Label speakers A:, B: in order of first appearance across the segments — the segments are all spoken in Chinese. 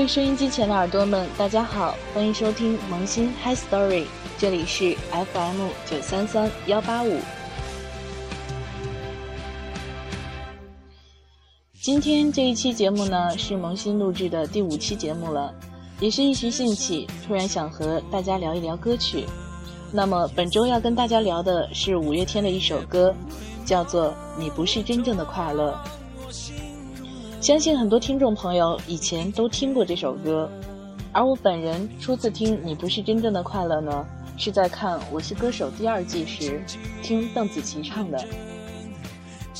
A: 位收音机前的耳朵们，大家好，欢迎收听萌新 Hi Story，这里是 FM 九三三幺八五。今天这一期节目呢，是萌新录制的第五期节目了，也是一时兴起，突然想和大家聊一聊歌曲。那么本周要跟大家聊的是五月天的一首歌，叫做《你不是真正的快乐》。相信很多听众朋友以前都听过这首歌，而我本人初次听《你不是真正的快乐》呢，是在看《我是歌手》第二季时，听邓紫棋唱的。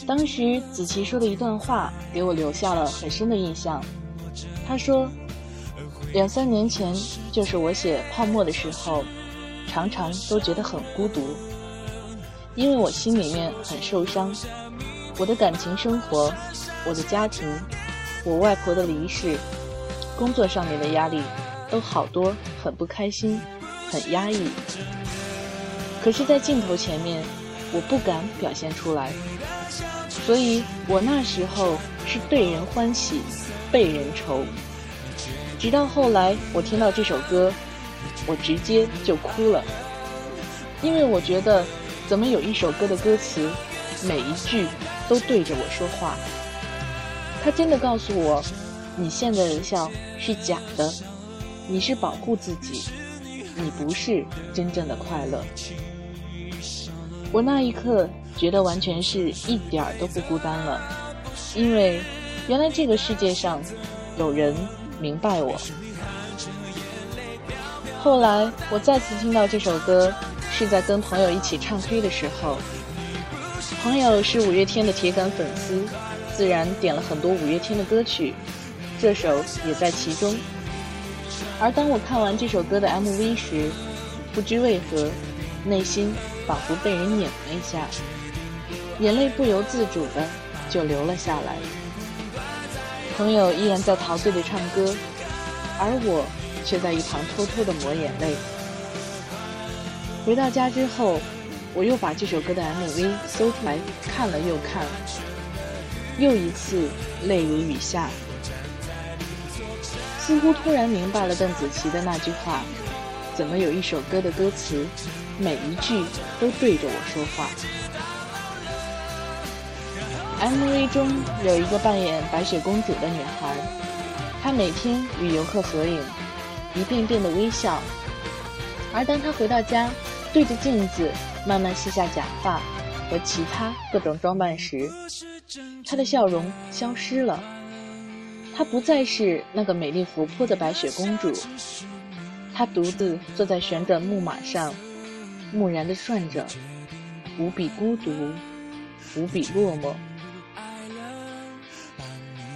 A: 当时紫棋说的一段话给我留下了很深的印象，她说：“两三年前，就是我写《泡沫》的时候。”常常都觉得很孤独，因为我心里面很受伤，我的感情生活，我的家庭，我外婆的离世，工作上面的压力都好多，很不开心，很压抑。可是，在镜头前面，我不敢表现出来，所以我那时候是对人欢喜，被人愁。直到后来，我听到这首歌。我直接就哭了，因为我觉得，怎么有一首歌的歌词，每一句都对着我说话？他真的告诉我，你现在的笑是假的，你是保护自己，你不是真正的快乐。我那一刻觉得完全是一点儿都不孤单了，因为原来这个世界上有人明白我。后来我再次听到这首歌，是在跟朋友一起唱 K 的时候。朋友是五月天的铁杆粉丝，自然点了很多五月天的歌曲，这首也在其中。而当我看完这首歌的 MV 时，不知为何，内心仿佛被人拧了一下，眼泪不由自主的就流了下来。朋友依然在陶醉的唱歌，而我。却在一旁偷偷的抹眼泪。回到家之后，我又把这首歌的 MV 搜出来看了又看，又一次泪如雨下。似乎突然明白了邓紫棋的那句话：怎么有一首歌的歌词，每一句都对着我说话？MV 中有一个扮演白雪公主的女孩，她每天与游客合影。一遍遍的微笑，而当她回到家，对着镜子慢慢卸下假发和其他各种装扮时，她的笑容消失了。她不再是那个美丽活泼的白雪公主，她独自坐在旋转木马上，木然地转着，无比孤独，无比落寞。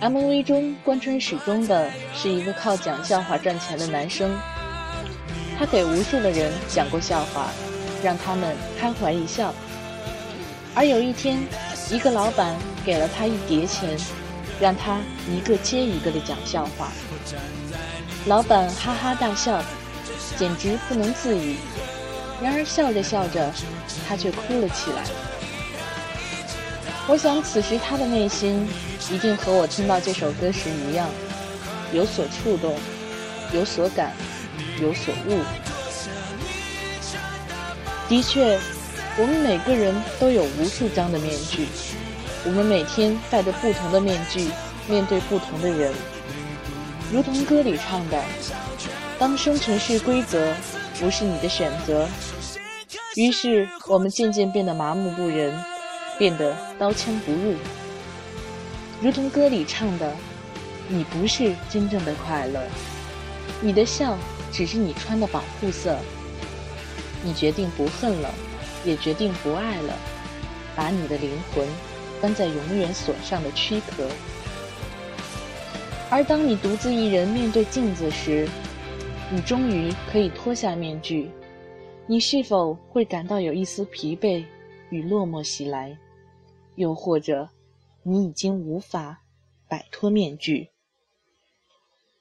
A: MV 中，关春始终的是一个靠讲笑话赚钱的男生，他给无数的人讲过笑话，让他们开怀一笑。而有一天，一个老板给了他一叠钱，让他一个接一个的讲笑话。老板哈哈大笑，简直不能自已。然而笑着笑着，他却哭了起来。我想，此时他的内心一定和我听到这首歌时一样，有所触动，有所感，有所悟。的确，我们每个人都有无数张的面具，我们每天戴着不同的面具，面对不同的人。如同歌里唱的：“当生存是规则，不是你的选择。”于是，我们渐渐变得麻木不仁。变得刀枪不入，如同歌里唱的：“你不是真正的快乐，你的笑只是你穿的保护色。你决定不恨了，也决定不爱了，把你的灵魂关在永远锁上的躯壳。而当你独自一人面对镜子时，你终于可以脱下面具，你是否会感到有一丝疲惫与落寞袭来？”又或者，你已经无法摆脱面具，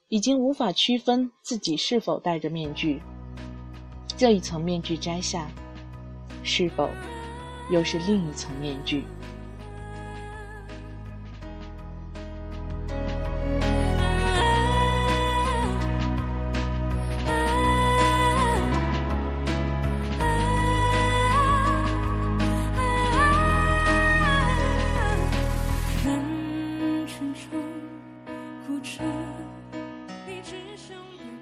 A: 已经无法区分自己是否戴着面具。这一层面具摘下，是否又是另一层面具？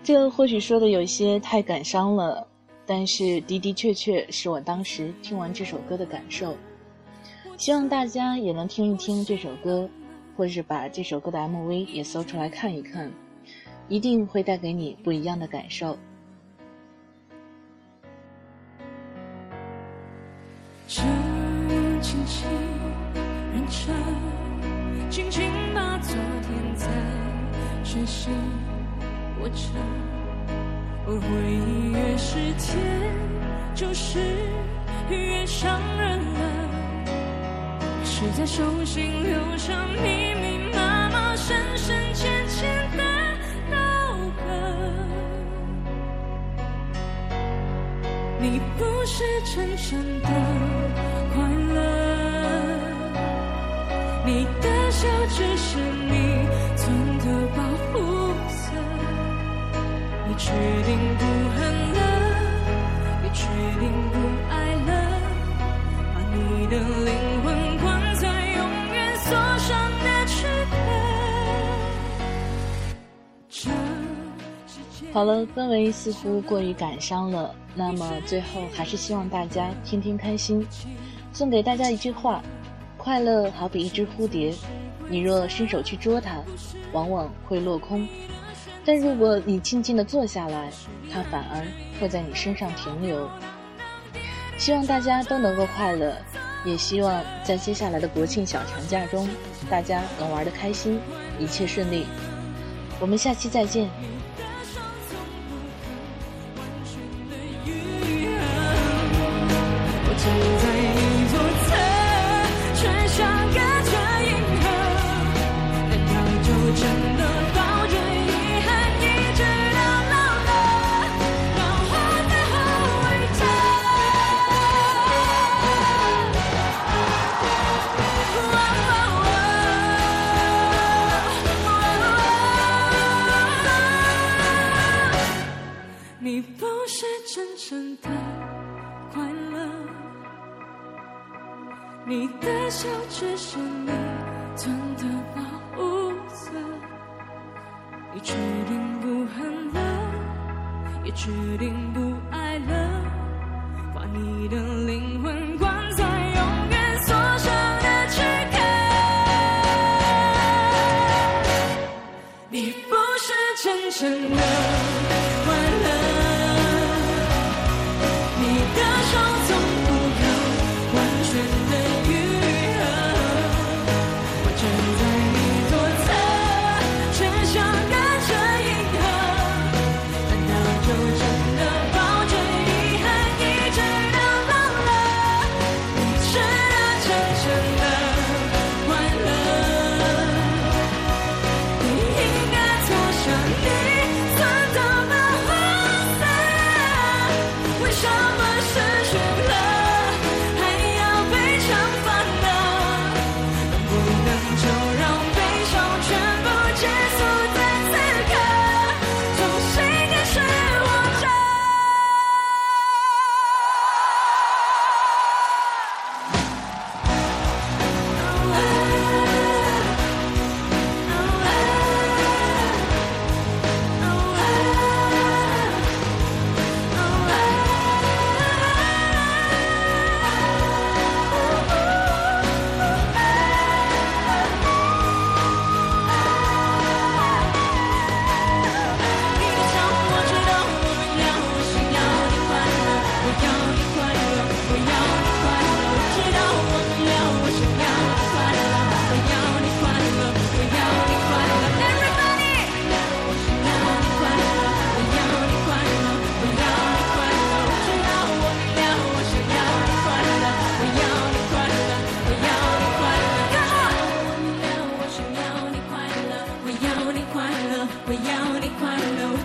A: 这或许说的有些太感伤了。但是的的确确是我当时听完这首歌的感受。希望大家也能听一听这首歌，或是把这首歌的 MV 也搜出来看一看，一定会带给你不一样的感受。
B: 这轻轻认真，轻轻把昨天在学习握着，而回忆越是甜，就是越伤人了。是在手心留下密密麻麻、深深浅浅的刀痕。你不是真正的快乐，你的笑只是
A: 好了，氛围似乎过于感伤了，那么最后还是希望大家天天开心。送给大家一句话：快乐好比一只蝴蝶，你若伸手去捉它，往往会落空；但如果你静静地坐下来，它反而会在你身上停留。希望大家都能够快乐，也希望在接下来的国庆小长假中，大家能玩得开心，一切顺利。我们下期再见。
B: 真的快乐，你的笑只是你存的保护色。你确定不恨了，也确定不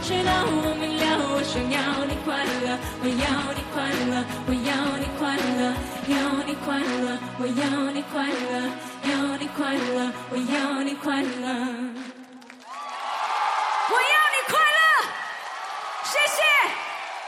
B: 知道我明了，我想要你快乐，我要你快乐，我要你快乐，要你快乐，我要你快乐，要你快乐，我要你快乐。